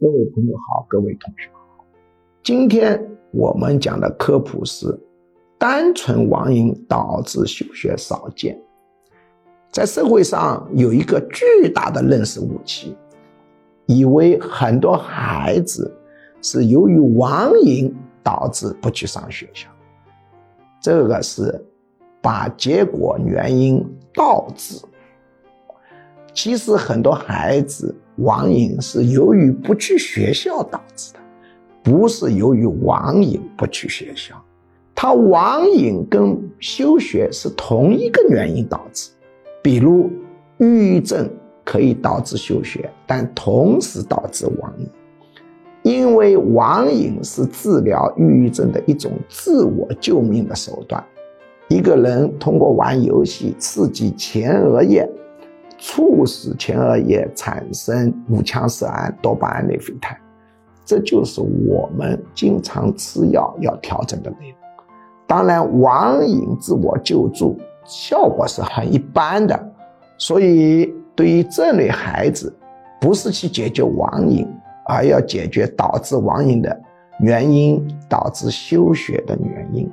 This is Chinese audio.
各位朋友好，各位同学好。今天我们讲的科普是单纯网瘾导致休学少见。在社会上有一个巨大的认识误区，以为很多孩子是由于网瘾导致不去上学校，这个是把结果原因倒置。其实很多孩子网瘾是由于不去学校导致的，不是由于网瘾不去学校。他网瘾跟休学是同一个原因导致。比如，抑郁症可以导致休学，但同时导致网瘾，因为网瘾是治疗抑郁症的一种自我救命的手段。一个人通过玩游戏刺激前额叶。促使前额叶产生五羟色胺、多巴胺、内啡肽，这就是我们经常吃药要调整的内容。当然，网瘾自我救助效果是很一般的，所以对于这类孩子，不是去解决网瘾，而要解决导致网瘾的原因，导致休学的原因。